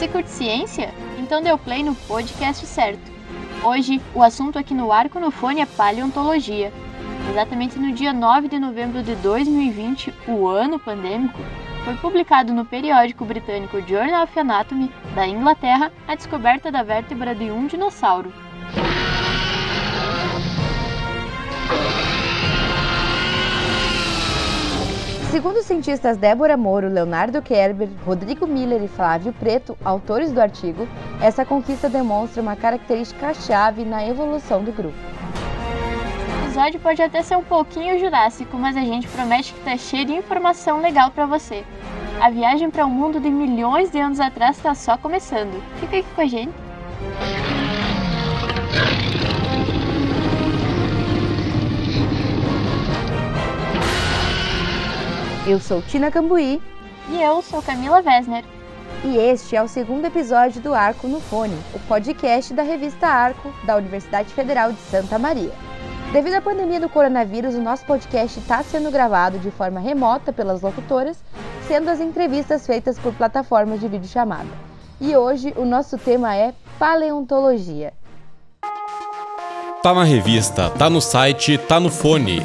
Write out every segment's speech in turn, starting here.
Você curte ciência? Então deu play no podcast certo. Hoje, o assunto aqui no Arco no Fone é paleontologia. Exatamente no dia 9 de novembro de 2020, o ano pandêmico, foi publicado no periódico britânico Journal of Anatomy da Inglaterra a descoberta da vértebra de um dinossauro. Segundo os cientistas Débora Moro, Leonardo Kerber, Rodrigo Miller e Flávio Preto, autores do artigo, essa conquista demonstra uma característica chave na evolução do grupo. O episódio pode até ser um pouquinho jurássico, mas a gente promete que tá cheio de informação legal para você. A viagem para um mundo de milhões de anos atrás está só começando. Fica aqui com a gente. Eu sou Tina Cambuí. E eu sou Camila Wesner. E este é o segundo episódio do Arco no Fone, o podcast da revista Arco da Universidade Federal de Santa Maria. Devido à pandemia do coronavírus, o nosso podcast está sendo gravado de forma remota pelas locutoras, sendo as entrevistas feitas por plataformas de videochamada. E hoje o nosso tema é paleontologia. Tá na revista, tá no site, tá no fone.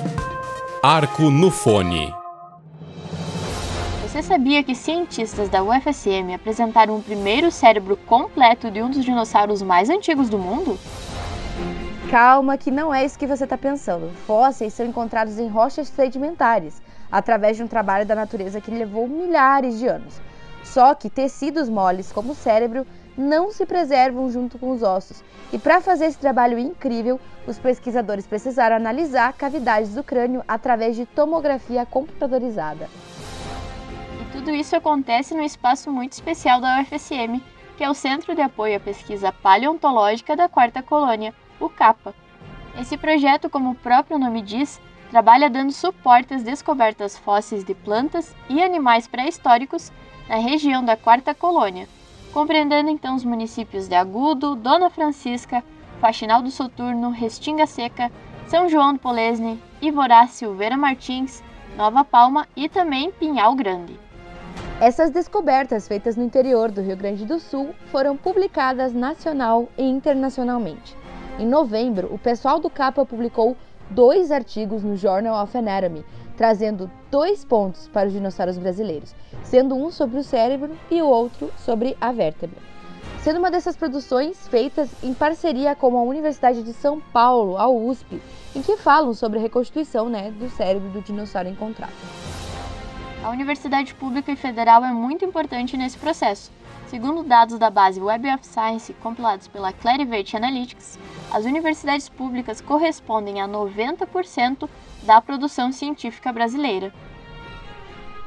Arco no Fone. Você sabia que cientistas da UFSM apresentaram o primeiro cérebro completo de um dos dinossauros mais antigos do mundo? Calma, que não é isso que você está pensando. Fósseis são encontrados em rochas sedimentares, através de um trabalho da natureza que levou milhares de anos. Só que tecidos moles, como o cérebro, não se preservam junto com os ossos. E para fazer esse trabalho incrível, os pesquisadores precisaram analisar cavidades do crânio através de tomografia computadorizada. Tudo isso acontece no espaço muito especial da UFSM, que é o Centro de Apoio à Pesquisa Paleontológica da Quarta Colônia, o CAPA. Esse projeto, como o próprio nome diz, trabalha dando suporte às descobertas fósseis de plantas e animais pré-históricos na região da Quarta Colônia, compreendendo então os municípios de Agudo, Dona Francisca, Faxinal do Soturno, Restinga Seca, São João do Polesne, Ivorá Silveira Martins, Nova Palma e também Pinhal Grande. Essas descobertas feitas no interior do Rio Grande do Sul foram publicadas nacional e internacionalmente. Em novembro, o pessoal do CAPA publicou dois artigos no Journal of Anatomy, trazendo dois pontos para os dinossauros brasileiros, sendo um sobre o cérebro e o outro sobre a vértebra. Sendo uma dessas produções feitas em parceria com a Universidade de São Paulo, a USP, em que falam sobre a reconstituição né, do cérebro do dinossauro encontrado. A universidade pública e federal é muito importante nesse processo. Segundo dados da base Web of Science compilados pela Clarivate Analytics, as universidades públicas correspondem a 90% da produção científica brasileira.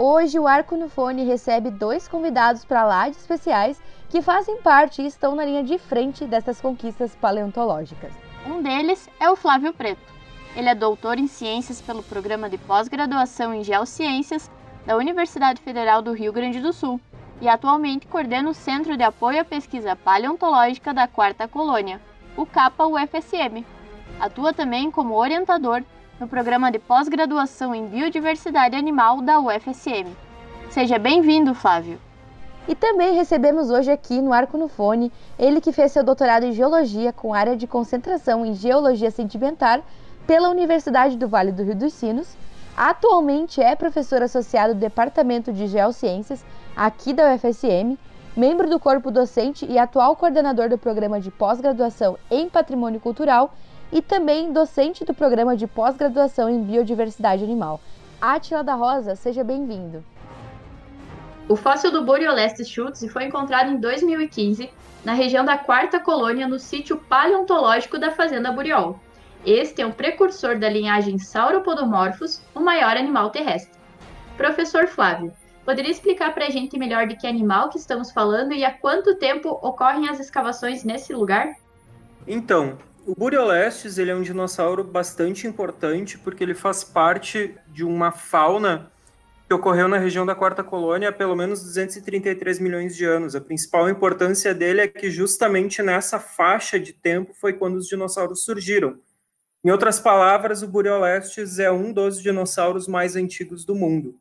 Hoje, o Arco no Fone recebe dois convidados para lá de especiais que fazem parte e estão na linha de frente dessas conquistas paleontológicas. Um deles é o Flávio Preto. Ele é doutor em ciências pelo programa de pós-graduação em geociências da Universidade Federal do Rio Grande do Sul e atualmente coordena o Centro de Apoio à Pesquisa Paleontológica da Quarta Colônia, o CAPA-UFSM. Atua também como orientador no programa de pós-graduação em Biodiversidade Animal da UFSM. Seja bem-vindo, Flávio! E também recebemos hoje aqui no Arco no Fone ele que fez seu doutorado em Geologia com área de concentração em Geologia Sedimentar pela Universidade do Vale do Rio dos Sinos Atualmente é professor associado do Departamento de Geociências aqui da UFSM, membro do corpo docente e atual coordenador do programa de pós-graduação em Patrimônio Cultural e também docente do programa de pós-graduação em Biodiversidade Animal. Átila da Rosa, seja bem-vindo. O fóssil do Boreolestes schultz foi encontrado em 2015 na região da Quarta Colônia no sítio paleontológico da Fazenda Buriol. Este é um precursor da linhagem Sauropodomorphos, o maior animal terrestre. Professor Flávio, poderia explicar para a gente melhor de que animal que estamos falando e há quanto tempo ocorrem as escavações nesse lugar? Então, o Buriolestes ele é um dinossauro bastante importante porque ele faz parte de uma fauna que ocorreu na região da Quarta Colônia há pelo menos 233 milhões de anos. A principal importância dele é que justamente nessa faixa de tempo foi quando os dinossauros surgiram. Em outras palavras, o Buriolestes é um dos dinossauros mais antigos do mundo.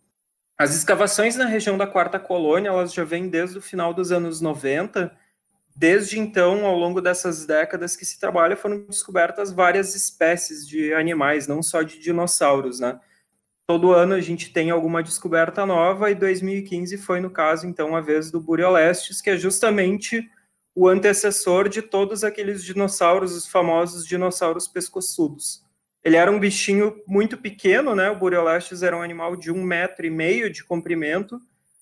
As escavações na região da Quarta Colônia, elas já vêm desde o final dos anos 90. Desde então, ao longo dessas décadas que se trabalha, foram descobertas várias espécies de animais, não só de dinossauros, né? Todo ano a gente tem alguma descoberta nova e 2015 foi, no caso, então, a vez do Buriolestes, que é justamente o antecessor de todos aqueles dinossauros, os famosos dinossauros pescoçudos. Ele era um bichinho muito pequeno, né? O Buriolestes era um animal de um metro e meio de comprimento,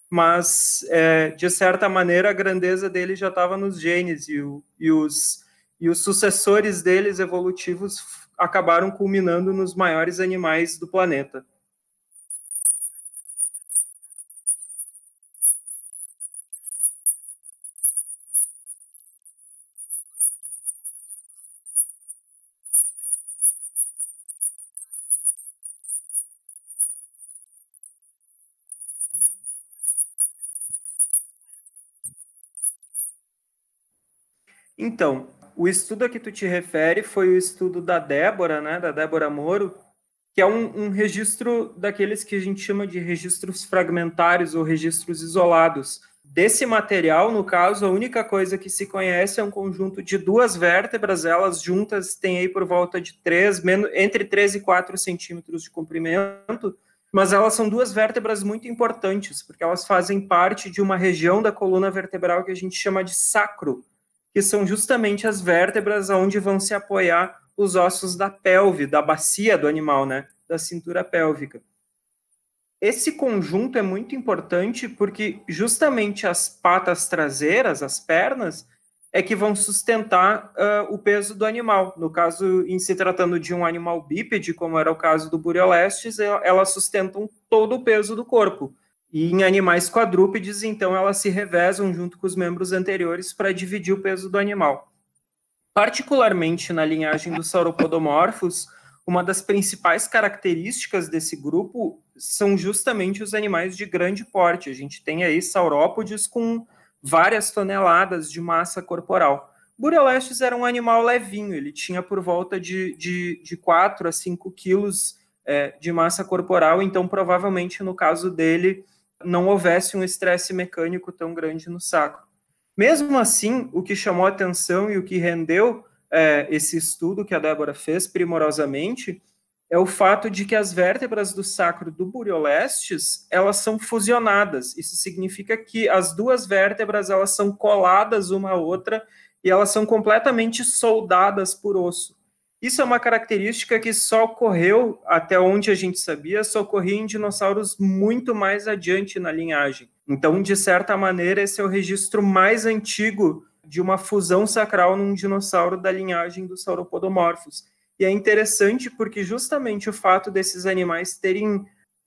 mas é, de certa maneira a grandeza dele já estava nos genes e, o, e, os, e os sucessores deles evolutivos acabaram culminando nos maiores animais do planeta. Então, o estudo a que tu te refere foi o estudo da Débora, né, da Débora Moro, que é um, um, registro daqueles que a gente chama de registros fragmentários ou registros isolados. Desse material, no caso, a única coisa que se conhece é um conjunto de duas vértebras, elas juntas têm aí por volta de 3, entre 3 e 4 centímetros de comprimento, mas elas são duas vértebras muito importantes, porque elas fazem parte de uma região da coluna vertebral que a gente chama de sacro, que são justamente as vértebras onde vão se apoiar os ossos da pelve, da bacia do animal, né? Da cintura pélvica. Esse conjunto é muito importante porque justamente as patas traseiras, as pernas, é que vão sustentar uh, o peso do animal. No caso, em se tratando de um animal bípede, como era o caso do Buriolestes, elas sustentam todo o peso do corpo. E em animais quadrúpedes, então, elas se revezam junto com os membros anteriores para dividir o peso do animal. Particularmente na linhagem dos sauropodomorfos, uma das principais características desse grupo são justamente os animais de grande porte. A gente tem aí saurópodes com várias toneladas de massa corporal. Burelestes era um animal levinho, ele tinha por volta de, de, de 4 a 5 quilos é, de massa corporal, então provavelmente no caso dele não houvesse um estresse mecânico tão grande no sacro. Mesmo assim, o que chamou atenção e o que rendeu é, esse estudo que a Débora fez primorosamente é o fato de que as vértebras do sacro do Buriolestes, elas são fusionadas. Isso significa que as duas vértebras, elas são coladas uma à outra e elas são completamente soldadas por osso. Isso é uma característica que só ocorreu, até onde a gente sabia, só ocorria em dinossauros muito mais adiante na linhagem. Então, de certa maneira, esse é o registro mais antigo de uma fusão sacral num dinossauro da linhagem dos sauropodomorfos. E é interessante porque justamente o fato desses animais terem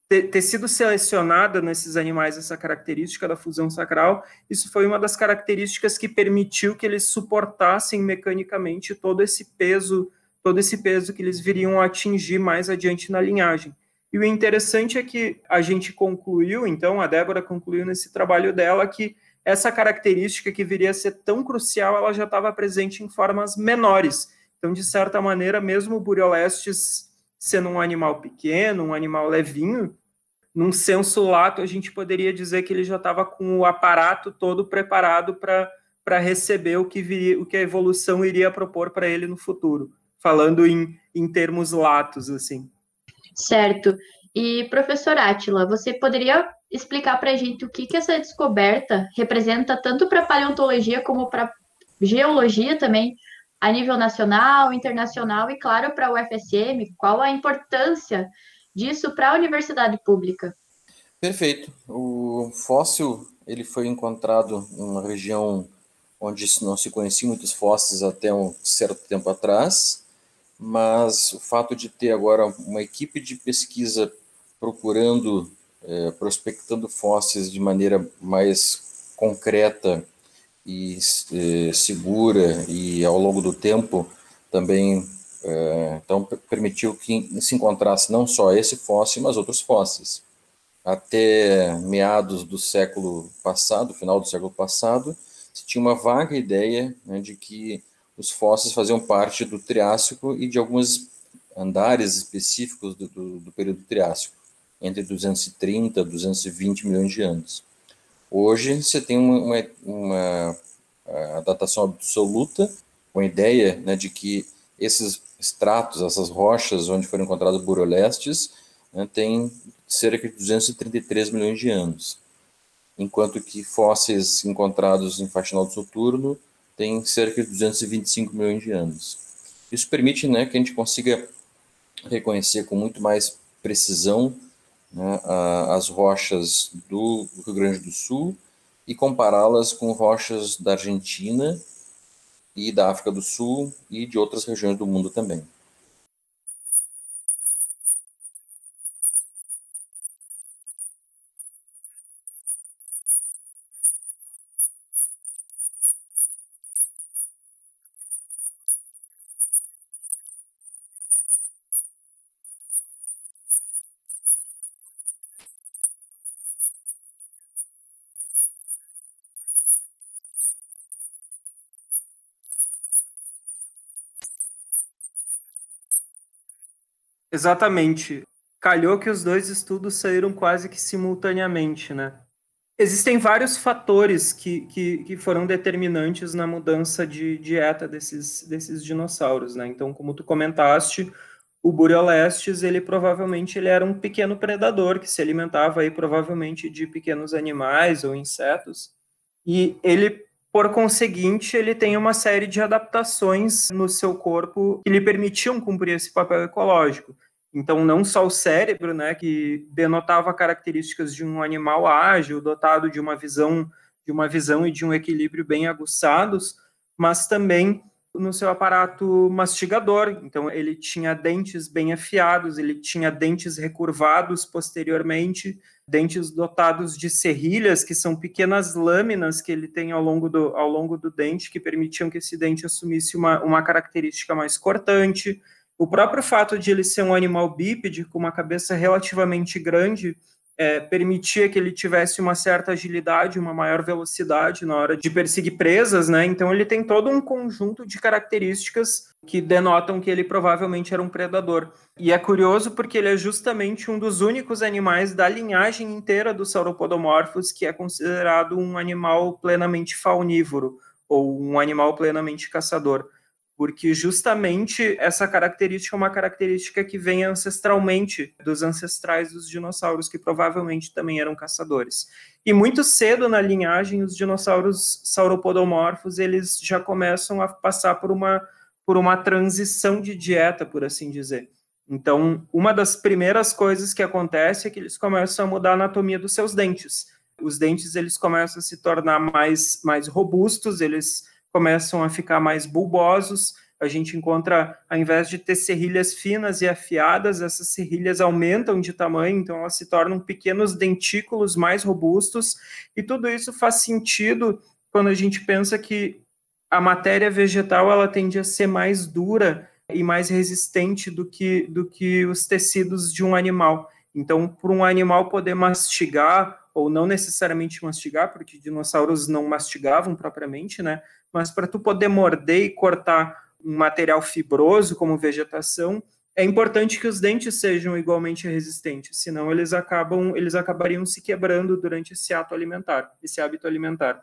ter, ter, sido selecionada nesses animais essa característica da fusão sacral, isso foi uma das características que permitiu que eles suportassem mecanicamente todo esse peso todo esse peso que eles viriam a atingir mais adiante na linhagem. E o interessante é que a gente concluiu, então, a Débora concluiu nesse trabalho dela que essa característica que viria a ser tão crucial, ela já estava presente em formas menores. Então, de certa maneira, mesmo o Buriolestes sendo um animal pequeno, um animal levinho, num senso lato, a gente poderia dizer que ele já estava com o aparato todo preparado para receber o que, viria, o que a evolução iria propor para ele no futuro falando em, em termos latos, assim. Certo. E, professor Átila, você poderia explicar para a gente o que, que essa descoberta representa tanto para a paleontologia como para geologia também, a nível nacional, internacional e, claro, para o UFSM? Qual a importância disso para a universidade pública? Perfeito. O fóssil ele foi encontrado em uma região onde não se conheciam muitos fósseis até um certo tempo atrás mas o fato de ter agora uma equipe de pesquisa procurando, é, prospectando fósseis de maneira mais concreta e é, segura e ao longo do tempo também é, então permitiu que se encontrasse não só esse fóssil, mas outros fósseis. Até meados do século passado, final do século passado, se tinha uma vaga ideia né, de que os fósseis faziam parte do Triássico e de alguns andares específicos do, do, do período Triássico. entre 230 e 220 milhões de anos. Hoje você tem uma, uma, uma datação absoluta, com a ideia né, de que esses estratos, essas rochas onde foram encontrados burolestes, né, têm cerca de 233 milhões de anos, enquanto que fósseis encontrados em faxinal do Soturno têm cerca de 225 milhões de anos. Isso permite né, que a gente consiga reconhecer com muito mais precisão né, as rochas do Rio Grande do Sul e compará-las com rochas da Argentina e da África do Sul e de outras regiões do mundo também. Exatamente. Calhou que os dois estudos saíram quase que simultaneamente, né? Existem vários fatores que, que, que foram determinantes na mudança de dieta desses, desses dinossauros, né? Então, como tu comentaste, o Bureolestes, ele provavelmente ele era um pequeno predador que se alimentava aí provavelmente de pequenos animais ou insetos. E ele por conseguinte, ele tem uma série de adaptações no seu corpo que lhe permitiam cumprir esse papel ecológico. Então, não só o cérebro, né, que denotava características de um animal ágil, dotado de uma visão, de uma visão e de um equilíbrio bem aguçados, mas também no seu aparato mastigador. Então, ele tinha dentes bem afiados, ele tinha dentes recurvados posteriormente, dentes dotados de serrilhas, que são pequenas lâminas que ele tem ao longo do, ao longo do dente, que permitiam que esse dente assumisse uma, uma característica mais cortante. O próprio fato de ele ser um animal bípede, com uma cabeça relativamente grande, é, permitia que ele tivesse uma certa agilidade, uma maior velocidade na hora de perseguir presas, né? Então ele tem todo um conjunto de características que denotam que ele provavelmente era um predador. E é curioso porque ele é justamente um dos únicos animais da linhagem inteira dos sauropodomorfos que é considerado um animal plenamente faunívoro ou um animal plenamente caçador porque justamente essa característica é uma característica que vem ancestralmente dos ancestrais dos dinossauros, que provavelmente também eram caçadores. E muito cedo na linhagem, os dinossauros sauropodomorfos, eles já começam a passar por uma, por uma transição de dieta, por assim dizer. Então, uma das primeiras coisas que acontece é que eles começam a mudar a anatomia dos seus dentes. Os dentes, eles começam a se tornar mais, mais robustos, eles começam a ficar mais bulbosos. A gente encontra, ao invés de ter serrilhas finas e afiadas, essas serrilhas aumentam de tamanho, então elas se tornam pequenos dentículos mais robustos, e tudo isso faz sentido quando a gente pensa que a matéria vegetal ela tende a ser mais dura e mais resistente do que, do que os tecidos de um animal. Então, para um animal poder mastigar, ou não necessariamente mastigar, porque dinossauros não mastigavam propriamente, né? mas para tu poder morder e cortar um material fibroso como vegetação, é importante que os dentes sejam igualmente resistentes, senão eles acabam, eles acabariam se quebrando durante esse ato alimentar, esse hábito alimentar.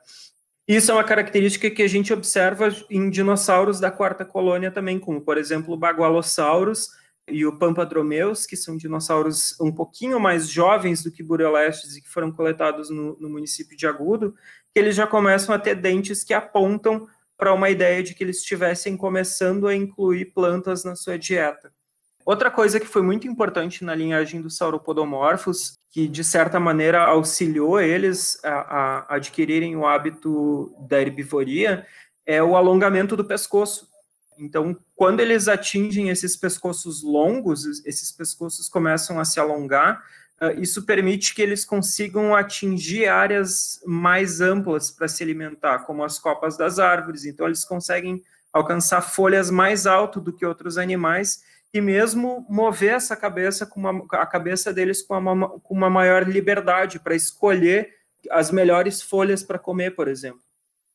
Isso é uma característica que a gente observa em dinossauros da quarta colônia também, como por exemplo o Bagualosaurus e o Pampadromeus, que são dinossauros um pouquinho mais jovens do que Bureolestes e que foram coletados no, no município de Agudo, que eles já começam a ter dentes que apontam para uma ideia de que eles estivessem começando a incluir plantas na sua dieta. Outra coisa que foi muito importante na linhagem dos sauropodomorfos, que de certa maneira auxiliou eles a, a adquirirem o hábito da herbivoria, é o alongamento do pescoço. Então, quando eles atingem esses pescoços longos, esses pescoços começam a se alongar, ah, isso permite que eles consigam atingir áreas mais amplas para se alimentar, como as copas das árvores. Então, eles conseguem alcançar folhas mais alto do que outros animais e mesmo mover essa cabeça com uma, a cabeça deles com uma, com uma maior liberdade para escolher as melhores folhas para comer, por exemplo.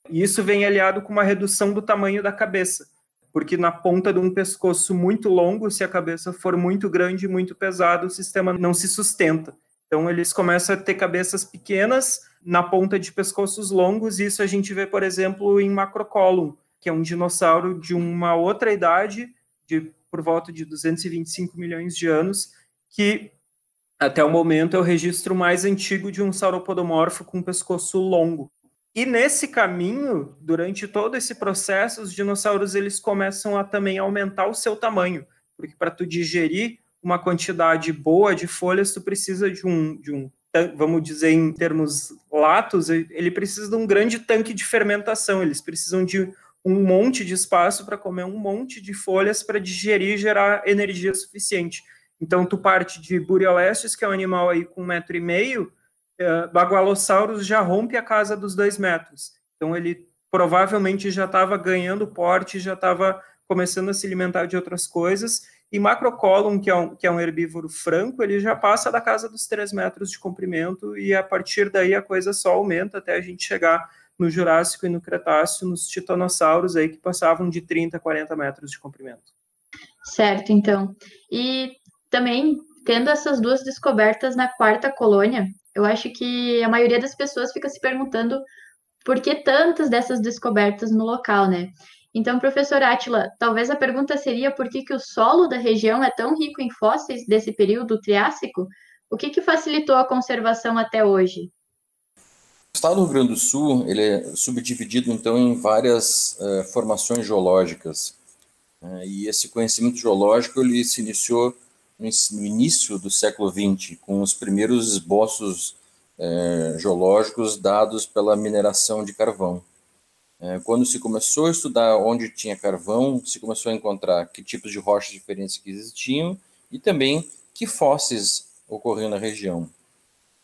E isso vem aliado com uma redução do tamanho da cabeça. Porque na ponta de um pescoço muito longo, se a cabeça for muito grande e muito pesada, o sistema não se sustenta. Então eles começam a ter cabeças pequenas na ponta de pescoços longos, isso a gente vê, por exemplo, em Macrocolum, que é um dinossauro de uma outra idade, de por volta de 225 milhões de anos, que até o momento é o registro mais antigo de um sauropodomorfo com pescoço longo. E nesse caminho, durante todo esse processo, os dinossauros eles começam a também aumentar o seu tamanho, porque para tu digerir uma quantidade boa de folhas, tu precisa de um, de um, vamos dizer em termos latos, ele precisa de um grande tanque de fermentação, eles precisam de um monte de espaço para comer um monte de folhas para digerir e gerar energia suficiente. Então, tu parte de Buriolestes, que é um animal aí com um metro e meio, uh, Bagualosaurus já rompe a casa dos dois metros. Então, ele provavelmente já estava ganhando porte, já estava começando a se alimentar de outras coisas. E Macrocolum, que é, um, que é um herbívoro franco, ele já passa da casa dos três metros de comprimento e a partir daí a coisa só aumenta até a gente chegar no Jurássico e no Cretáceo, nos titanossauros aí que passavam de 30 a 40 metros de comprimento. Certo, então. E também, tendo essas duas descobertas na quarta colônia, eu acho que a maioria das pessoas fica se perguntando por que tantas dessas descobertas no local, né? Então, professor Átila, talvez a pergunta seria por que, que o solo da região é tão rico em fósseis desse período Triássico? O que, que facilitou a conservação até hoje? O estado do Rio Grande do Sul ele é subdividido então em várias uh, formações geológicas uh, e esse conhecimento geológico ele se iniciou no início do século XX com os primeiros esboços uh, geológicos dados pela mineração de carvão. quando se começou a estudar onde tinha carvão, se começou a encontrar que tipos de rochas diferentes que existiam e também que fósseis ocorriam na região.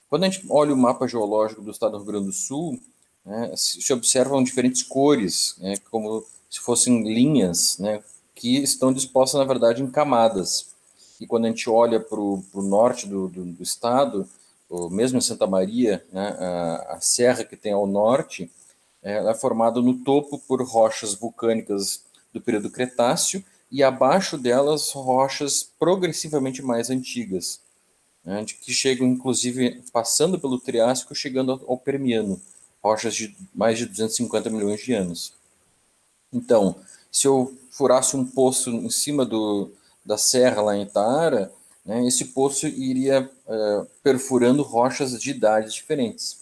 Quando a gente olha o mapa geológico do estado do Rio Grande do Sul, né, se observam diferentes cores, né, como se fossem linhas, né, que estão dispostas, na verdade, em camadas. E quando a gente olha para o norte do, do, do, estado, ou mesmo em Santa Maria, né, a, a, serra que tem ao norte, é, é formada no topo por rochas vulcânicas do período Cretáceo e abaixo delas rochas progressivamente mais antigas né, que chegam, inclusive, passando pelo Triássico, chegando ao Permiano, rochas de mais de 250 milhões de anos. Então, se eu furasse um poço em cima do, da serra lá em Itaara, né, esse poço iria é, perfurando rochas de idades diferentes.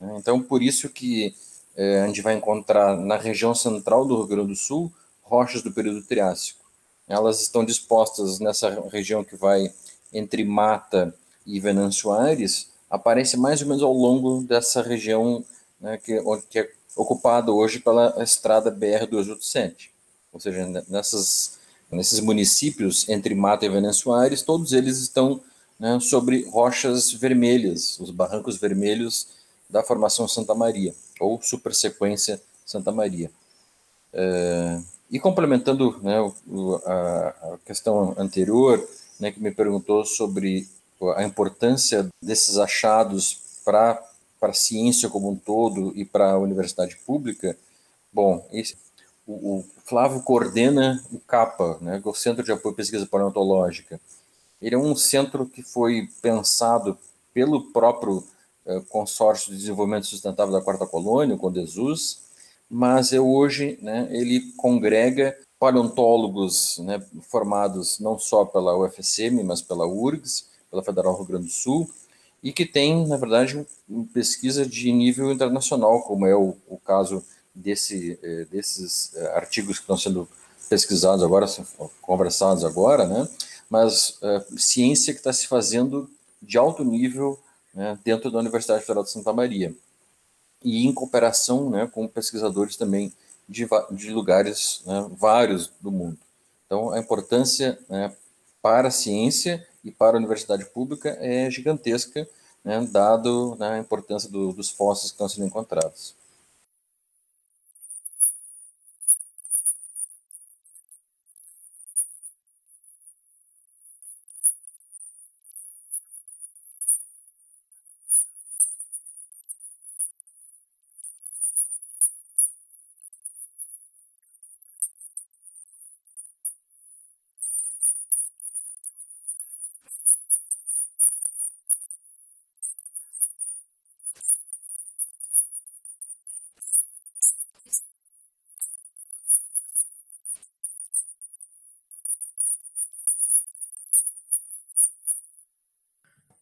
Né? Então, por isso que é, a gente vai encontrar na região central do Rio Grande do Sul rochas do período Triássico. Elas estão dispostas nessa região que vai entre Mata e Venâncio Aires aparece mais ou menos ao longo dessa região né, que, que é ocupada hoje pela estrada BR-287. Ou seja, nessas, nesses municípios entre Mata e Aires, todos eles estão né, sobre rochas vermelhas, os barrancos vermelhos da formação Santa Maria, ou supersequência Santa Maria. É, e complementando né, a, a questão anterior, né, que me perguntou sobre a importância desses achados para a ciência como um todo e para a universidade pública, bom, esse, o, Flávio coordena o CAPA, né, o Centro de Apoio à Pesquisa Paleontológica. Ele é um centro que foi pensado pelo próprio eh, Consórcio de Desenvolvimento Sustentável da Quarta Colônia, o CONDESUS, mas é hoje né, ele congrega paleontólogos né, formados não só pela UFSM, mas pela URGS, pela Federal Rio Grande do Sul, e que tem, na verdade, pesquisa de nível internacional, como é o, o caso desse, eh, desses eh, artigos que estão sendo pesquisados agora, conversados agora, né? mas uh, ciência que está se fazendo de alto nível né, dentro da Universidade Federal de Santa Maria e em cooperação né, com pesquisadores também de, de lugares né, vários do mundo. Então, a importância né, para a ciência e para a universidade pública é gigantesca, né, dado né, a importância do, dos fósseis que estão sendo encontrados.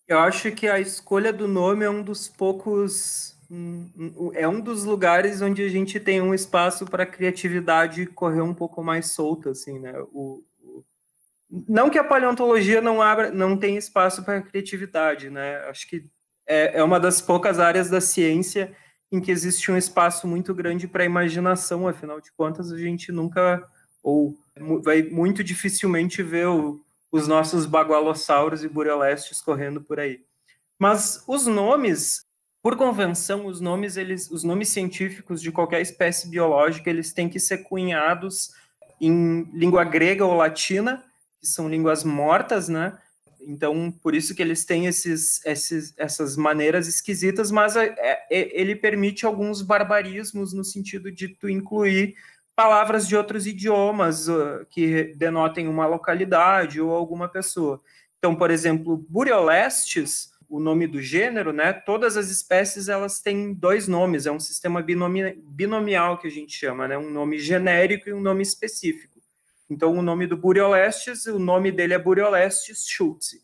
Eu acho que a escolha do nome é um dos poucos. É um dos lugares onde a gente tem um espaço para a criatividade correr um pouco mais solta, assim, né? O, o, não que a paleontologia não abra, não tem espaço para criatividade, né? Acho que é, é uma das poucas áreas da ciência em que existe um espaço muito grande para a imaginação, afinal de contas, a gente nunca, ou vai muito dificilmente ver o, os nossos bagualossauros e burelestes correndo por aí. Mas os nomes, por convenção, os nomes, eles, os nomes científicos de qualquer espécie biológica, eles têm que ser cunhados em língua grega ou latina, que são línguas mortas, né? Então, por isso que eles têm esses, esses, essas maneiras esquisitas, mas é, é, ele permite alguns barbarismos no sentido de tu incluir palavras de outros idiomas uh, que denotem uma localidade ou alguma pessoa. Então, por exemplo, Buriolestes, o nome do gênero, né? Todas as espécies elas têm dois nomes, é um sistema binomi binomial que a gente chama, né? Um nome genérico e um nome específico. Então, o nome do Buriolestes, o nome dele é Buriolestes schultz.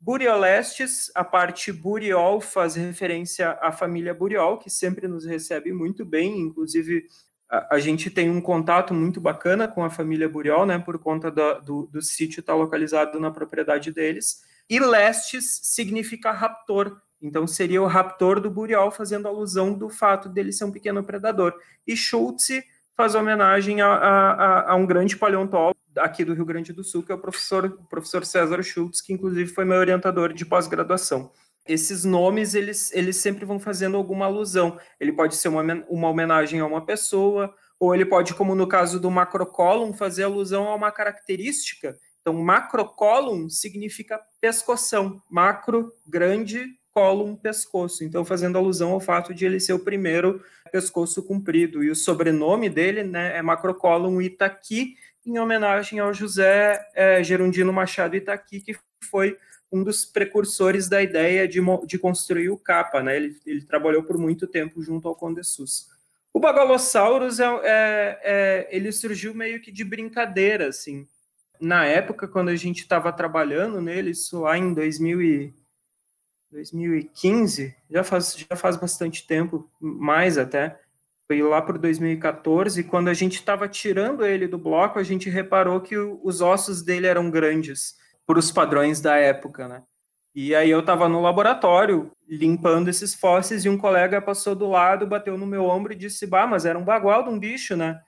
Buriolestes, a parte Buriol faz referência à família Buriol, que sempre nos recebe muito bem, inclusive a, gente tem um contato muito bacana com a família Buriol, né, por conta do, do, sítio estar tá localizado na propriedade deles. E Lestes significa raptor, então seria o raptor do Buriol, fazendo alusão do fato dele ser um pequeno predador. E Schultz faz homenagem a, a, a, um grande paleontólogo aqui do Rio Grande do Sul, que é o professor, o professor César Schultz, que inclusive foi meu orientador de pós-graduação esses nomes eles, eles sempre vão fazendo alguma alusão. Ele pode ser uma, uma homenagem a uma pessoa, ou ele pode, como no caso do macrocolum, fazer alusão a uma característica. Então, macrocolum significa pescoção. Macro, grande, colum, pescoço. Então, fazendo alusão ao fato de ele ser o primeiro pescoço comprido. E o sobrenome dele né, é macrocolum Itaqui, em homenagem ao José é, Gerundino Machado Itaqui, que foi um dos precursores da ideia de, de construir o capa, né? Ele, ele, trabalhou por muito tempo junto ao Conde Sus. O Bagalosaurus é, é, é, ele surgiu meio que de brincadeira, assim. Na época, quando a gente estava trabalhando nele, isso lá em 2000 e, 2015, já faz, já faz bastante tempo, mais até, foi lá por 2014, quando a gente estava tirando ele do bloco, a gente reparou que os ossos dele eram grandes para os padrões da época, né? E aí eu estava no laboratório limpando esses fósseis e um colega passou do lado, bateu no meu ombro e disse: "Bah, mas era um bagual de um bicho, né?"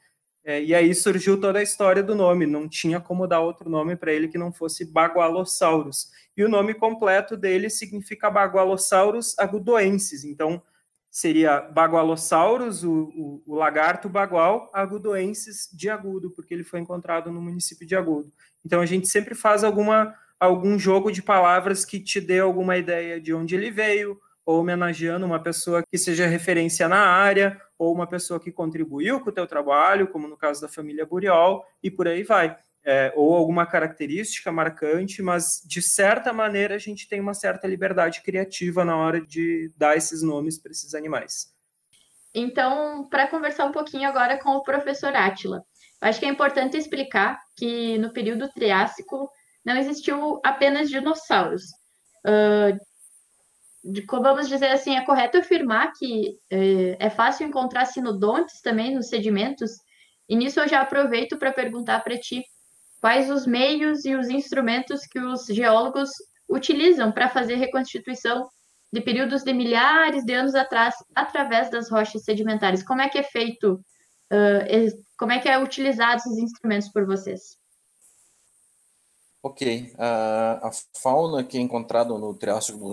É, e aí surgiu toda a história do nome. Não tinha como dar outro nome para ele que não fosse Bagualosaurus. E o nome completo dele significa Bagualosaurus agudoensis. Então seria Bagualosaurus, o, o, o lagarto bagual, agudoensis de agudo, porque ele foi encontrado no município de Agudo. Então a gente sempre faz alguma algum jogo de palavras que te dê alguma ideia de onde ele veio, ou homenageando uma pessoa que seja referência na área, ou uma pessoa que contribuiu com o teu trabalho, como no caso da família Buriol, e por aí vai. É, ou alguma característica marcante, mas de certa maneira a gente tem uma certa liberdade criativa na hora de dar esses nomes para esses animais. Então, para conversar um pouquinho agora com o professor Átila, Acho que é importante explicar que no período Triássico não existiu apenas dinossauros. Uh, de, vamos dizer assim, é correto afirmar que é, é fácil encontrar sinodontes também nos sedimentos, e nisso eu já aproveito para perguntar para ti quais os meios e os instrumentos que os geólogos utilizam para fazer reconstituição de períodos de milhares de anos atrás através das rochas sedimentares. Como é que é feito uh, como é que é utilizado esses instrumentos por vocês? Ok. A, a fauna que é encontrada no Triássico do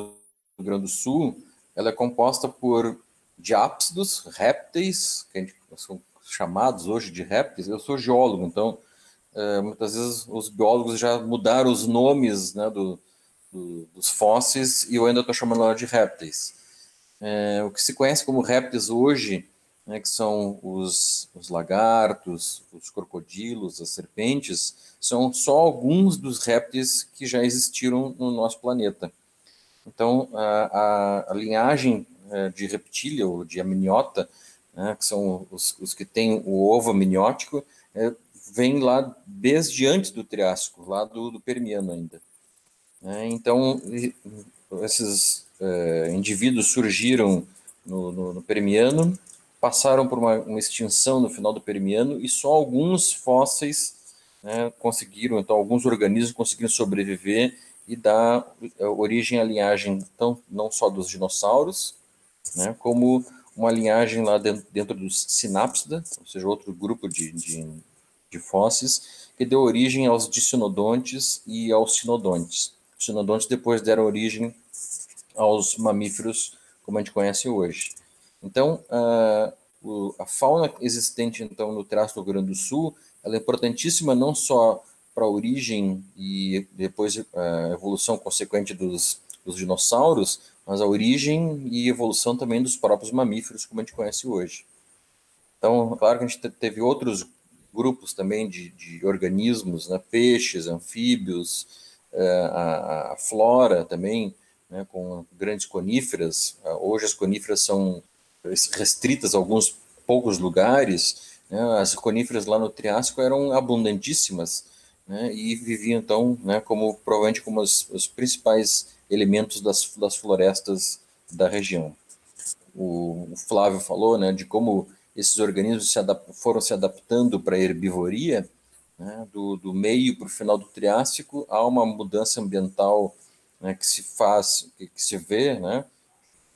Rio Grande do Sul, ela é composta por diápsidos, répteis, que a gente, são chamados hoje de répteis. Eu sou geólogo, então é, muitas vezes os biólogos já mudaram os nomes né, do, do, dos fósseis e eu ainda estou chamando ela de répteis. É, o que se conhece como répteis hoje né, que são os, os lagartos, os crocodilos, as serpentes, são só alguns dos répteis que já existiram no nosso planeta. Então, a, a, a linhagem é, de reptília ou de amniota, né, que são os, os, que têm o ovo amniótico, é, vem lá desde antes do Triássico, lá do, do Permiano ainda. É, então, esses uh, indivíduos surgiram no, no, no, Permiano, passaram por uma, uma, extinção no final do Permiano e só alguns fósseis né, conseguiram, então alguns organismos conseguiram sobreviver e dar origem à linhagem tão, não só dos dinossauros, né, como uma linhagem lá dentro, dentro dos sinápsida, ou seja, outro grupo de, de, de fósseis, que deu origem aos dicinodontes e aos sinodontes. Os sinodontes depois deram origem aos mamíferos como a gente conhece hoje. Então, a, fauna existente então no Traço do Grande do Sul, ela é importantíssima não só para a origem e depois a evolução consequente dos, dos dinossauros, mas a origem e evolução também dos próprios mamíferos, como a gente conhece hoje. Então, claro que a gente teve outros grupos também de, de organismos, né? peixes, anfíbios, eh, a, a flora também, né? com grandes coníferas. Ah, hoje as coníferas são restritas a alguns poucos lugares. Né? As coníferas lá no Triássico eram abundantíssimas né? e viviam então, né? como provavelmente como os, os principais elementos das, das florestas da região. O, o Flávio falou né, de como esses organismos se foram se adaptando para a herbivoria, né, do, do, meio para o final do Triássico, há uma mudança ambiental né, que se faz, que, que, se vê, né,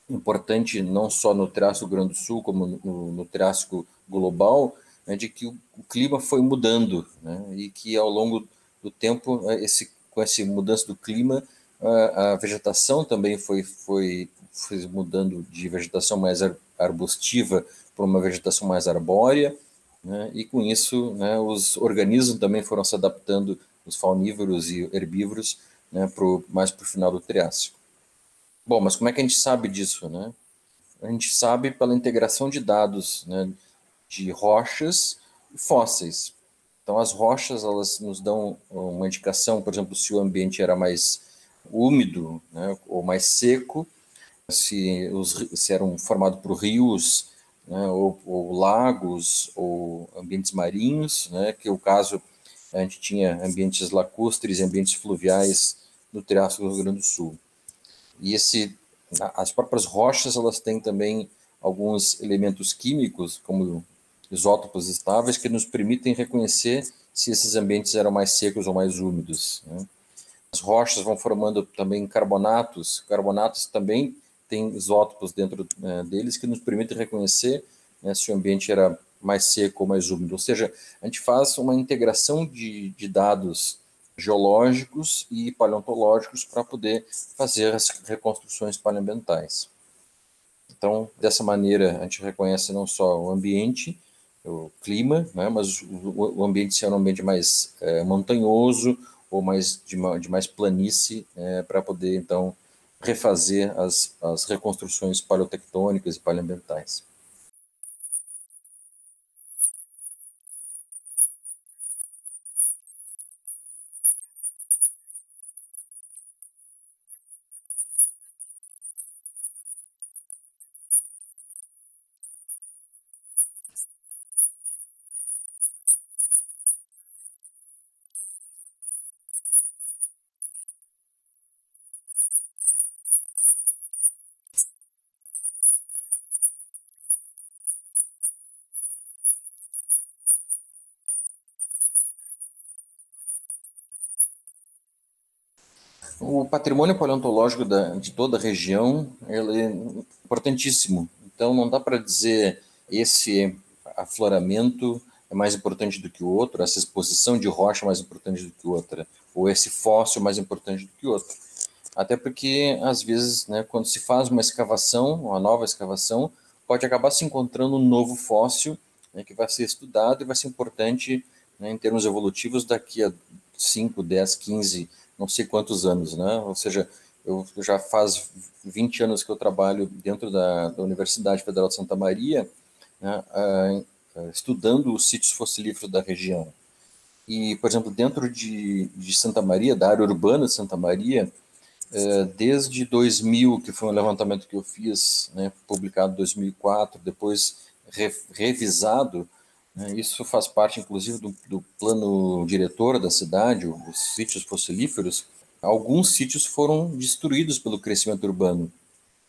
importante não só no Triássico Grande do Sul, como no, no Triássico global, né, de que o, o, clima foi mudando, né, e que ao longo do tempo, né, esse, com essa mudança do clima, a, a vegetação também foi, foi, foi mudando de vegetação mais arbustiva para uma vegetação mais arbórea, né, e com isso né, os organismos também foram se adaptando, os faunívoros e herbívoros, né, pro, mais para o final do Triássico. Bom, mas como é que a gente sabe disso? Né? A gente sabe pela integração de dados né, de rochas e fósseis. Então, as rochas elas nos dão uma indicação, por exemplo, se o ambiente era mais úmido né, ou mais seco, se, os, se eram formados por rios né, ou, ou, lagos ou ambientes marinhos, né, que o caso a gente tinha ambientes lacustres, ambientes fluviais no Triássico do Rio Grande do Sul. E esse, as próprias rochas elas têm também alguns elementos químicos, como isótopos estáveis, que nos permitem reconhecer se esses ambientes eram mais secos ou mais úmidos. Né? As rochas vão formando também carbonatos. Carbonatos também têm isótopos dentro né, deles que nos permitem reconhecer né, se o ambiente era mais seco ou mais úmido. Ou seja, a gente faz uma integração de, de dados geológicos e paleontológicos para poder fazer as reconstruções paleoambientais. Então, dessa maneira, a gente reconhece não só o ambiente, o clima, né, mas o, o ambiente ser um ambiente mais é, montanhoso ou mais de, de mais planície é, para poder então refazer as, as reconstruções paleotectônicas e paleoambientais. O patrimônio paleontológico da, de toda a região é importantíssimo. Então, não dá para dizer esse afloramento é mais importante do que o outro, essa exposição de rocha é mais importante do que outra, ou esse fóssil é mais importante do que outro. Até porque, às vezes, né, quando se faz uma escavação, uma nova escavação, pode acabar se encontrando um novo fóssil né, que vai ser estudado e vai ser importante né, em termos evolutivos daqui a 5, 10, 15 não sei quantos anos, né? Ou seja, eu já faz 20 anos que eu trabalho dentro da, da Universidade Federal de Santa Maria, né, uh, estudando os sítios fossilíferos da região. E, por exemplo, dentro de, de Santa Maria, da área urbana de Santa Maria, uh, desde 2000, que foi um levantamento que eu fiz, né, publicado em 2004, depois re, revisado? Isso faz parte, inclusive, do, do, plano diretor da cidade, os sítios fossilíferos. alguns sítios foram destruídos pelo crescimento urbano,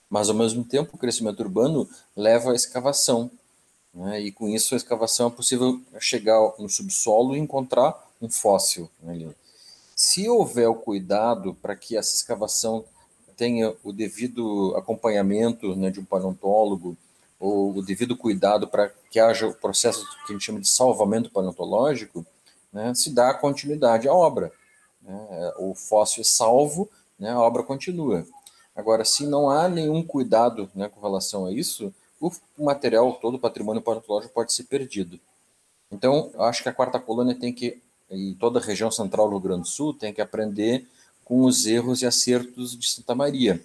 mas ao mesmo tempo o crescimento urbano leva à escavação, né? e com isso a escavação é possível chegar no subsolo e encontrar um fóssil ali. Se houver o cuidado para que essa escavação tenha o devido acompanhamento né, de um paleontólogo, ou o devido cuidado para que haja o processo que a gente chama de salvamento paleontológico, né, se dá continuidade à obra. Né? O fóssil é salvo, né, a obra continua. Agora, se não há nenhum cuidado né, com relação a isso, o material todo, o patrimônio paleontológico pode ser perdido. Então, acho que a quarta colônia tem que, e toda a região central do Rio Grande do Sul, tem que aprender com os erros e acertos de Santa Maria.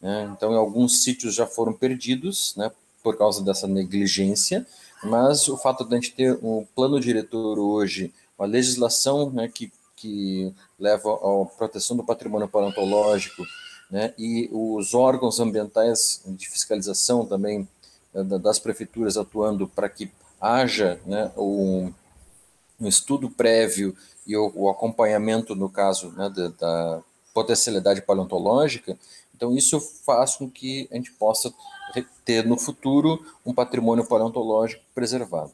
Né? Então, alguns sítios já foram perdidos né, por causa dessa negligência, mas o fato de a gente ter um plano diretor hoje, uma legislação né, que, que leva à proteção do patrimônio paleontológico, né, e os órgãos ambientais de fiscalização também eh, das prefeituras atuando para que haja né, um, um, estudo prévio e o, o acompanhamento, no caso né, da, da, potencialidade paleontológica, então isso faz com que a gente possa ter no futuro um patrimônio paleontológico preservado.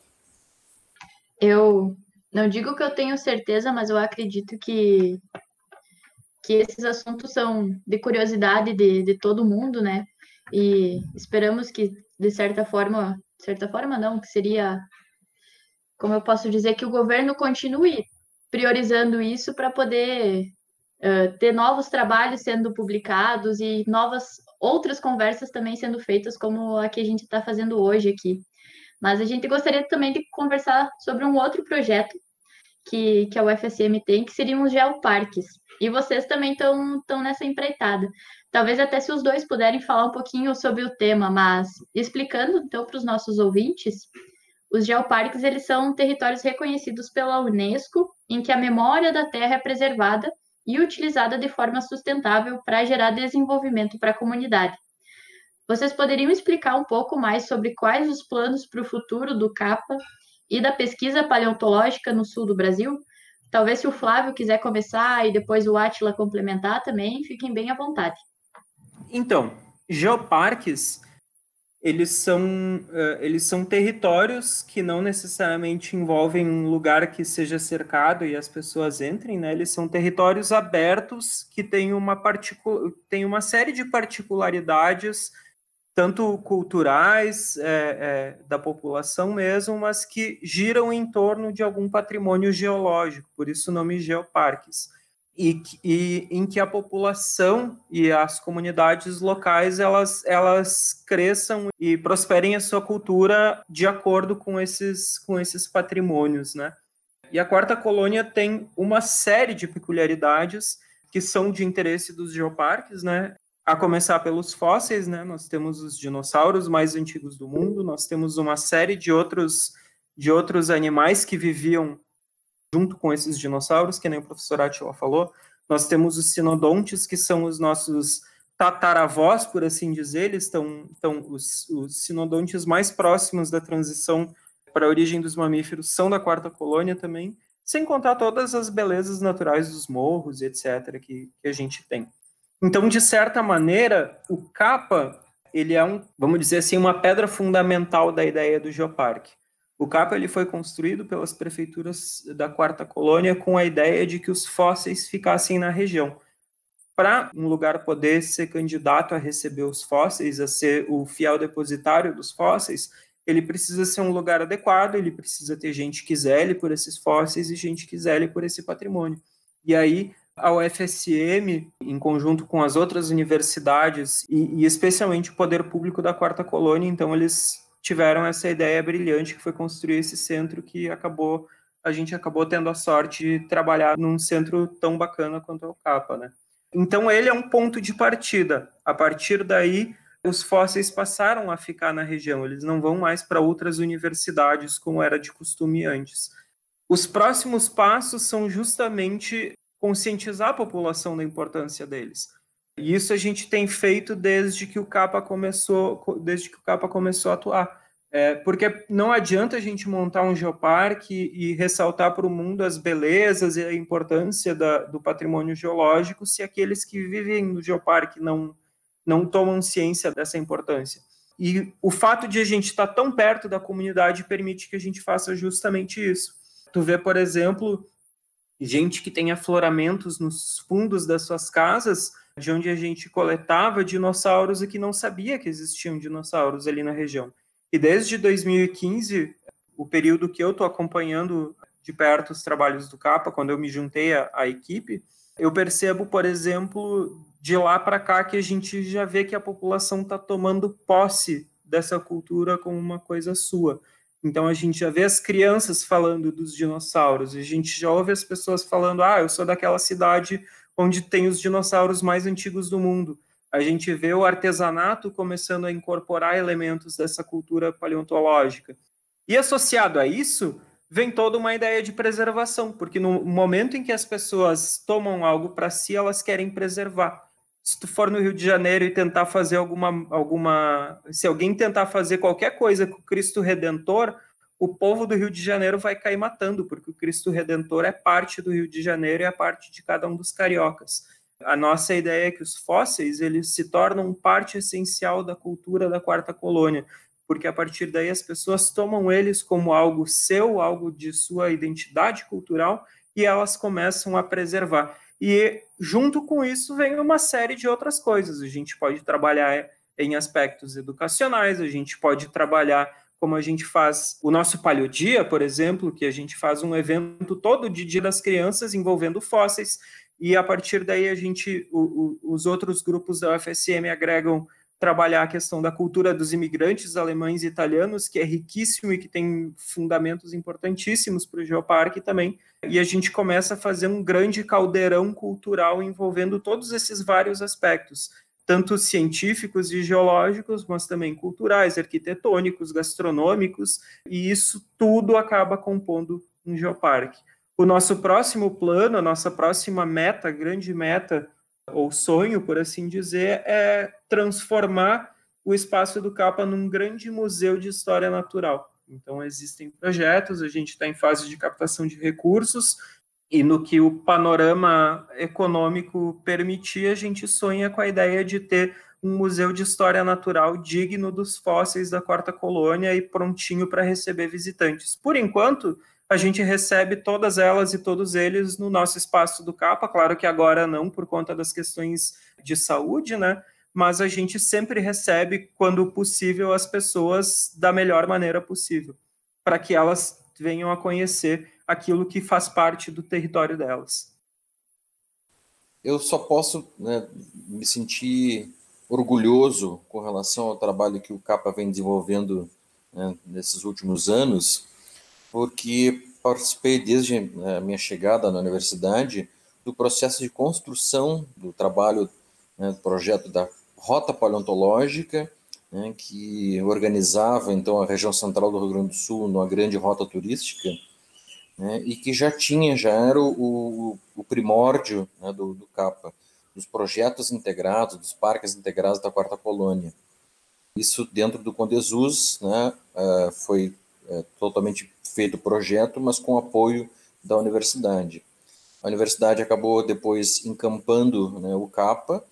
Eu não digo que eu tenho certeza, mas eu acredito que, que esses assuntos são de curiosidade de, de todo mundo, né? E esperamos que, de certa forma, de certa forma não, que seria, como eu posso dizer, que o governo continue priorizando isso para poder ter novos trabalhos sendo publicados e novas outras conversas também sendo feitas, como a que a gente está fazendo hoje aqui. Mas a gente gostaria também de conversar sobre um outro projeto que, que a UFSM tem, que seriam os geoparques. E vocês também estão nessa empreitada. Talvez até se os dois puderem falar um pouquinho sobre o tema, mas explicando então para os nossos ouvintes, os geoparques eles são territórios reconhecidos pela Unesco, em que a memória da terra é preservada e utilizada de forma sustentável para gerar desenvolvimento para a comunidade. Vocês poderiam explicar um pouco mais sobre quais os planos para o futuro do CAPA e da pesquisa paleontológica no sul do Brasil? Talvez se o Flávio quiser começar e depois o Atila complementar também, fiquem bem à vontade. Então, geoparques eles são, uh, eles são territórios que não necessariamente envolvem um lugar que seja cercado e as pessoas entrem, né? Eles são territórios abertos que têm uma, particu têm uma série de particularidades, tanto culturais, é, é, da população mesmo, mas que giram em torno de algum patrimônio geológico, por isso o nome geoparques e, e, em que a população e as comunidades locais elas, elas cresçam e prosperem a sua cultura de acordo com esses, com esses patrimônios, né? E a quarta colônia tem uma série de peculiaridades que são de interesse dos geoparques, né? A começar pelos fósseis, né? Nós temos os dinossauros mais antigos do mundo, nós temos uma série de outros de outros animais que viviam junto com esses dinossauros, que nem o professor Atila falou, nós temos os sinodontes, que são os nossos tataravós, por assim dizer, eles estão, estão os, os sinodontes mais próximos da transição para a origem dos mamíferos são da quarta colônia também, sem contar todas as belezas naturais dos morros, etc., que, que a gente tem. Então, de certa maneira, o capa, ele é um, vamos dizer assim, uma pedra fundamental da ideia do geoparque. O CAPA ele foi construído pelas prefeituras da quarta colônia com a ideia de que os fósseis ficassem na região. Para um lugar poder ser candidato a receber os fósseis, a ser o fiel depositário dos fósseis, ele precisa ser um lugar adequado, ele precisa ter gente que zele por esses fósseis e gente que zele por esse patrimônio. E aí a UFSM, em conjunto com as outras universidades e, e especialmente o poder público da quarta colônia, então eles tiveram essa ideia brilhante que foi construir esse centro que acabou a gente acabou tendo a sorte de trabalhar num centro tão bacana quanto é o Capa, né? Então ele é um ponto de partida. A partir daí, os fósseis passaram a ficar na região, eles não vão mais para outras universidades como era de costume antes. Os próximos passos são justamente conscientizar a população da importância deles. E isso a gente tem feito desde que o Capa começou, desde que o Capa começou a atuar. É, porque não adianta a gente montar um geoparque e, ressaltar para o mundo as belezas e a importância da, do patrimônio geológico se aqueles que vivem no geoparque não, não tomam ciência dessa importância. E o fato de a gente estar tão perto da comunidade permite que a gente faça justamente isso. Tu vê, por exemplo, gente que tem afloramentos nos fundos das suas casas, de onde a gente coletava dinossauros e que não sabia que existiam dinossauros ali na região. E desde 2015, o período que eu estou acompanhando de perto os trabalhos do CAPA, quando eu me juntei à, equipe, eu percebo, por exemplo, de lá para cá que a gente já vê que a população está tomando posse dessa cultura como uma coisa sua. Então a gente já vê as crianças falando dos dinossauros, a gente já ouve as pessoas falando: ah, eu sou daquela cidade onde tem os dinossauros mais antigos do mundo a gente vê o artesanato começando a incorporar elementos dessa cultura paleontológica. E associado a isso, vem toda uma ideia de preservação, porque no momento em que as pessoas tomam algo para si, elas querem preservar. Se tu for no Rio de Janeiro e tentar fazer alguma, alguma. Se alguém tentar fazer qualquer coisa com Cristo Redentor, o povo do Rio de Janeiro vai cair matando, porque o Cristo Redentor é parte do Rio de Janeiro e é parte de cada um dos cariocas. A nossa ideia é que os fósseis eles se tornam parte essencial da cultura da quarta colônia, porque a partir daí as pessoas tomam eles como algo seu, algo de sua identidade cultural e elas começam a preservar. E junto com isso vem uma série de outras coisas. A gente pode trabalhar em aspectos educacionais, a gente pode trabalhar como a gente faz o nosso Paleodia, por exemplo, que a gente faz um evento todo de Dia das Crianças envolvendo fósseis, e a partir daí a gente, o, o, os outros grupos da UFSM agregam trabalhar a questão da cultura dos imigrantes alemães e italianos, que é riquíssimo e que tem fundamentos importantíssimos para o Geoparque também, e a gente começa a fazer um grande caldeirão cultural envolvendo todos esses vários aspectos, tanto científicos e geológicos, mas também culturais, arquitetônicos, gastronômicos, e isso tudo acaba compondo um geoparque. O nosso próximo plano, a nossa próxima meta, grande meta, ou sonho, por assim dizer, é transformar o espaço do Capa num grande museu de história natural. Então, existem projetos, a gente está em fase de captação de recursos, e no que o panorama econômico permitir, a gente sonha com a ideia de ter um museu de história natural digno dos fósseis da quarta colônia e prontinho para receber visitantes. Por enquanto, a gente recebe todas elas e todos eles no nosso espaço do Capa, claro que agora não por conta das questões de saúde, né? Mas a gente sempre recebe, quando possível, as pessoas da melhor maneira possível, para que elas venham a conhecer aquilo que faz parte do território delas. Eu só posso né, me sentir orgulhoso com relação ao trabalho que o CAPA vem desenvolvendo né, nesses últimos anos, porque participei desde né, a minha chegada na universidade do processo de construção do trabalho, né, do projeto da Rota Paleontológica, né, que organizava então a região central do Rio Grande do Sul numa grande rota turística, né, e que já tinha, já era o, o primórdio né, do, do CAPA, dos projetos integrados, dos parques integrados da Quarta Colônia. Isso dentro do Condesus, né, uh, foi é, totalmente feito o projeto, mas com apoio da universidade. A universidade acabou depois encampando né, o CAPA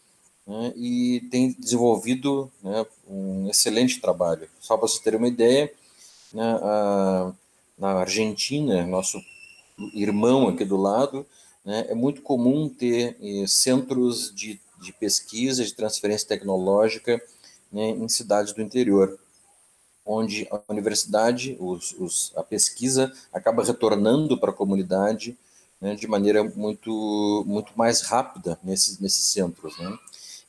né, e tem desenvolvido né, um excelente trabalho. Só para vocês terem uma ideia, né, a, na Argentina, nosso irmão aqui do lado, né, é muito comum ter eh, centros de, de pesquisa, de transferência tecnológica né, em cidades do interior onde a universidade, os, os, a pesquisa acaba retornando para a comunidade né, de maneira muito, muito mais rápida nesses, nesses centros, né,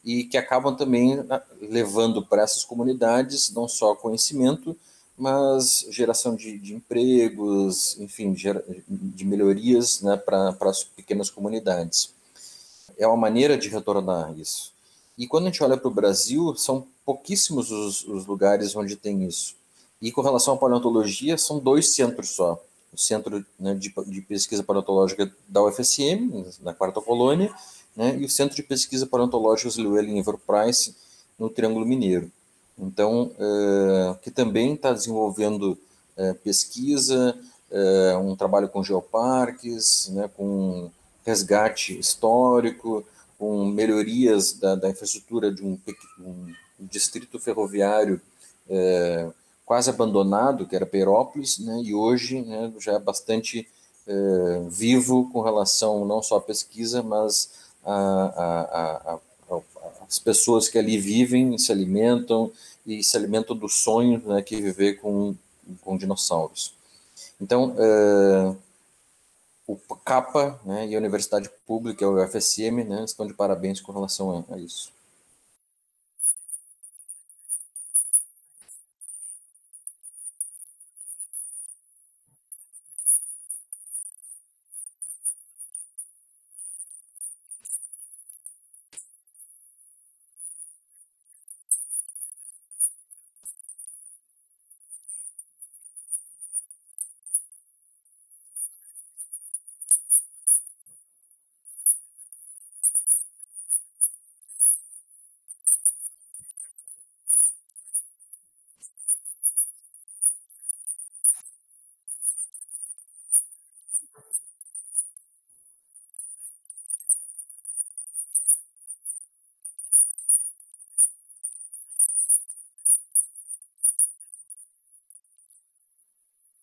e que acabam também né, levando para essas comunidades não só conhecimento, mas geração de, de empregos, enfim, de, melhorias né, para as pequenas comunidades. É uma maneira de retornar isso. E quando a gente olha para o Brasil, são pouquíssimos os, os, lugares onde tem isso. E com relação à paleontologia, são dois centros só. O Centro né, de, de, Pesquisa Paleontológica da UFSM, na Quarta Colônia, né, e o Centro de Pesquisa Paleontológica Llewellyn Ever Price, no Triângulo Mineiro. Então, que também está desenvolvendo pesquisa, um trabalho com geoparques, né, com resgate histórico, com melhorias da, da infraestrutura de um, um distrito ferroviário é, quase abandonado, que era Perópolis, né, e hoje né, já é bastante é, vivo com relação não só à pesquisa, mas a, a, as pessoas que ali vivem, se alimentam e se alimentam do sonho né, que é viver com, com dinossauros. Então, é, o CAPA né, e a Universidade Pública, o UFSM, né, estão de parabéns com relação a, a isso.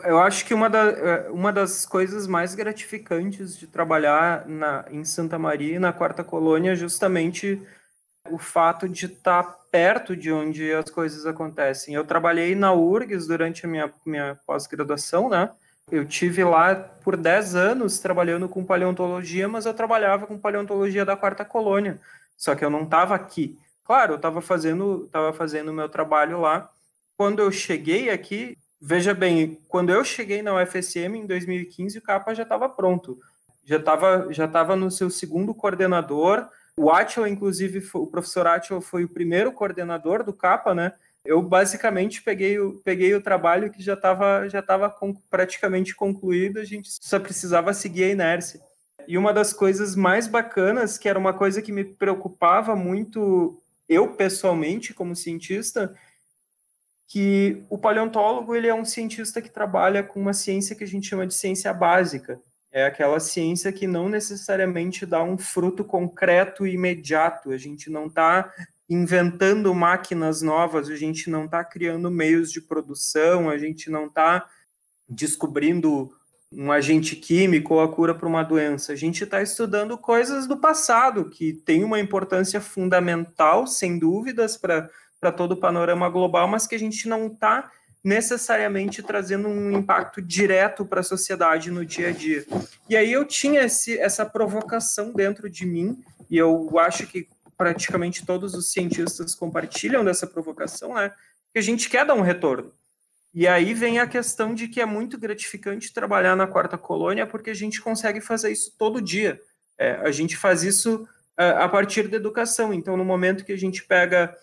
Eu acho que uma, da, é, uma das coisas mais gratificantes de trabalhar na, em Santa Maria e na Quarta Colônia é justamente o fato de estar perto de onde as coisas acontecem. Eu trabalhei na URGS durante a minha, minha pós-graduação, né? Eu tive lá por 10 anos trabalhando com paleontologia, mas eu trabalhava com paleontologia da Quarta Colônia. Só que eu não estava aqui. Claro, eu estava fazendo, tava fazendo meu trabalho lá. Quando eu cheguei aqui, Veja bem, quando eu cheguei na UFSM em 2015, o CAPA já estava pronto. Já estava já tava no seu segundo coordenador. O Atila, inclusive, o professor Atila foi o primeiro coordenador do CAPA, né? Eu basicamente peguei o, peguei o trabalho que já estava já tava praticamente concluído, a gente só precisava seguir a inércia. E uma das coisas mais bacanas, que era uma coisa que me preocupava muito, eu pessoalmente, como cientista, que o paleontólogo ele é um cientista que trabalha com uma ciência que a gente chama de ciência básica. É aquela ciência que não necessariamente dá um fruto concreto e imediato. A gente não está inventando máquinas novas, a gente não está criando meios de produção, a gente não está descobrindo um agente químico ou a cura para uma doença. A gente está estudando coisas do passado que têm uma importância fundamental, sem dúvidas, para para todo o panorama global, mas que a gente não está necessariamente trazendo um impacto direto para a sociedade no dia a dia. E aí eu tinha esse, essa provocação dentro de mim, e eu acho que praticamente todos os cientistas compartilham dessa provocação, né? Que a gente quer dar um retorno. E aí vem a questão de que é muito gratificante trabalhar na quarta colônia, porque a gente consegue fazer isso todo dia. É, a gente faz isso é, a partir da educação. Então, no momento que a gente pega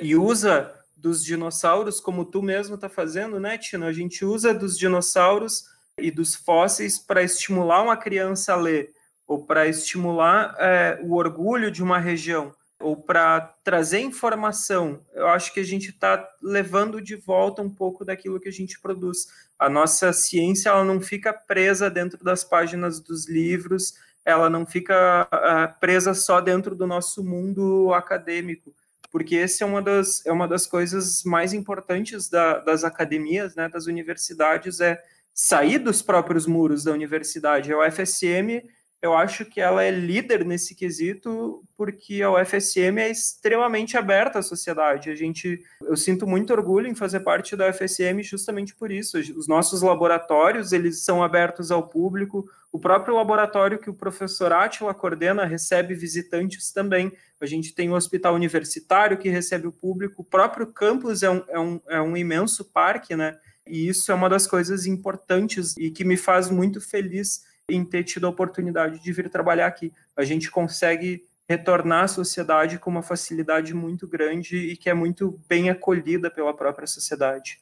e usa dos dinossauros, como tu mesmo está fazendo, né, Tino? A gente usa dos dinossauros e dos fósseis para estimular uma criança a ler, ou para estimular é, o orgulho de uma região, ou para trazer informação. Eu acho que a gente está levando de volta um pouco daquilo que a gente produz. A nossa ciência ela não fica presa dentro das páginas dos livros, ela não fica uh, presa só dentro do nosso mundo acadêmico porque esse é uma das, é uma das coisas mais importantes da, das academias, né, das universidades, é sair dos próprios muros da universidade. A UFSM eu acho que ela é líder nesse quesito porque a UFSM é extremamente aberta à sociedade. A gente, eu sinto muito orgulho em fazer parte da UFSM justamente por isso. Os nossos laboratórios, eles são abertos ao público. O próprio laboratório que o professor Atila coordena recebe visitantes também. A gente tem o um hospital universitário que recebe o público. O próprio campus é um, é um, é um imenso parque, né? E isso é uma das coisas importantes e que me faz muito feliz em ter tido a oportunidade de vir trabalhar aqui. A gente consegue retornar à sociedade com uma facilidade muito grande e que é muito bem acolhida pela própria sociedade.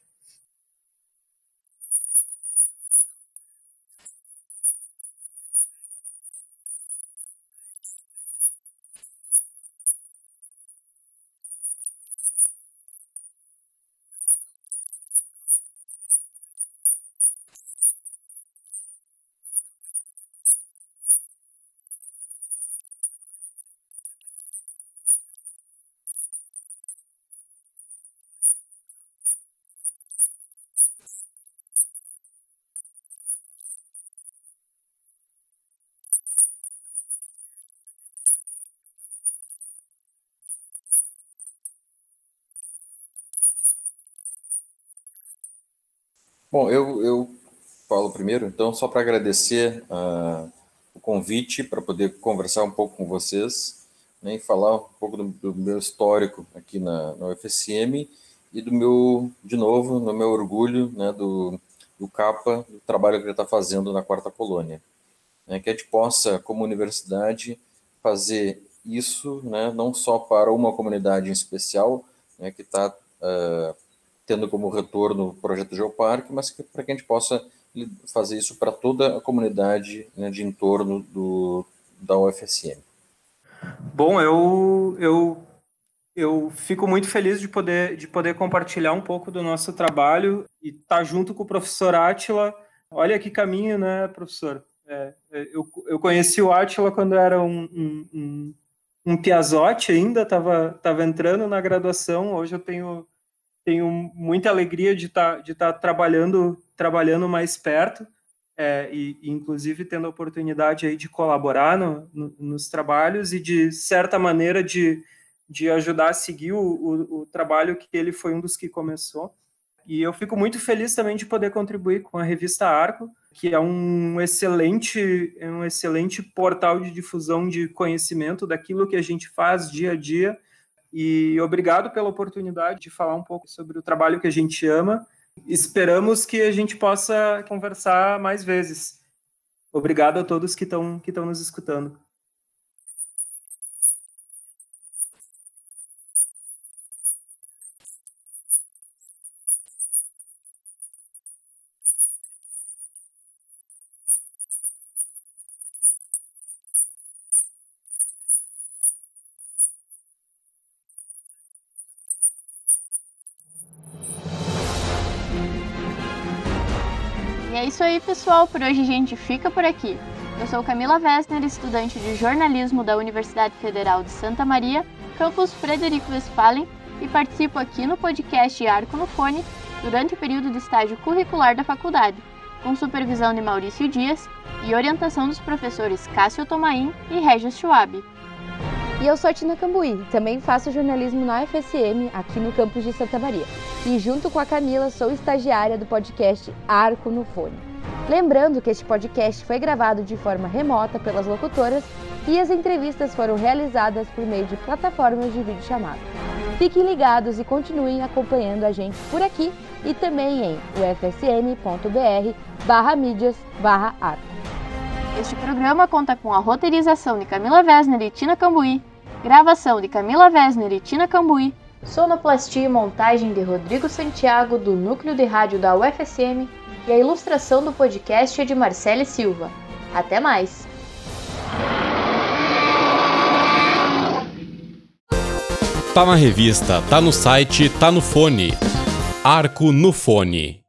Bom, eu, eu falo primeiro, então, só para agradecer uh, o convite para poder conversar um pouco com vocês né, e falar um pouco do, do meu histórico aqui na, na UFSM e do meu, de novo, no meu orgulho né, do, do CAPA, do trabalho que ele está fazendo na quarta colônia. Né, que a gente possa, como universidade, fazer isso né, não só para uma comunidade em especial, né, que está uh, eh, tendo como retorno o projeto Geoparque, mas que, para que a gente possa fazer isso para toda a comunidade né, de entorno do, da UFSM. Bom, eu, eu eu fico muito feliz de poder, de poder compartilhar um pouco do nosso trabalho e estar tá junto com o professor Átila. Olha que caminho, né, professor? É, é eu, eu conheci o Átila quando era um, um, um, um piazote ainda, estava tava entrando na graduação. Hoje eu tenho, tenho muita alegria de estar tá, de tá trabalhando, trabalhando mais perto. É, e, inclusive tendo a oportunidade aí de colaborar no, no, nos trabalhos e de certa maneira de, de ajudar a seguir o, o, o, trabalho que ele foi um dos que começou. E eu fico muito feliz também de poder contribuir com a revista Arco, que é um excelente, é um excelente portal de difusão de conhecimento daquilo que a gente faz dia a dia. E obrigado pela oportunidade de falar um pouco sobre o trabalho que a gente ama. Esperamos que a gente possa conversar mais vezes. Obrigado a todos que estão que estão nos escutando. É isso aí, pessoal. Por hoje a gente fica por aqui. Eu sou Camila Wessner, estudante de jornalismo da Universidade Federal de Santa Maria, campus Frederico Westphalen, e participo aqui no podcast Arco no Fone durante o período de estágio curricular da faculdade, com supervisão de Maurício Dias e orientação dos professores Cássio Tomain e Regis Schwab. E eu sou a Tina Cambuí, também faço jornalismo na UFSM, aqui no campus de Santa Maria. E junto com a Camila, sou estagiária do podcast Arco no Fone. Lembrando que este podcast foi gravado de forma remota pelas locutoras e as entrevistas foram realizadas por meio de plataformas de vídeo chamada. Fiquem ligados e continuem acompanhando a gente por aqui e também em ufsm.br barra mídias barra arco. Este programa conta com a roteirização de Camila Wesner e Tina Cambuí, Gravação de Camila Wesner e Tina Cambuí. Sonoplastia e montagem de Rodrigo Santiago, do Núcleo de Rádio da UFSM. E a ilustração do podcast é de Marcele Silva. Até mais! Tá na revista, tá no site, tá no fone. Arco no Fone.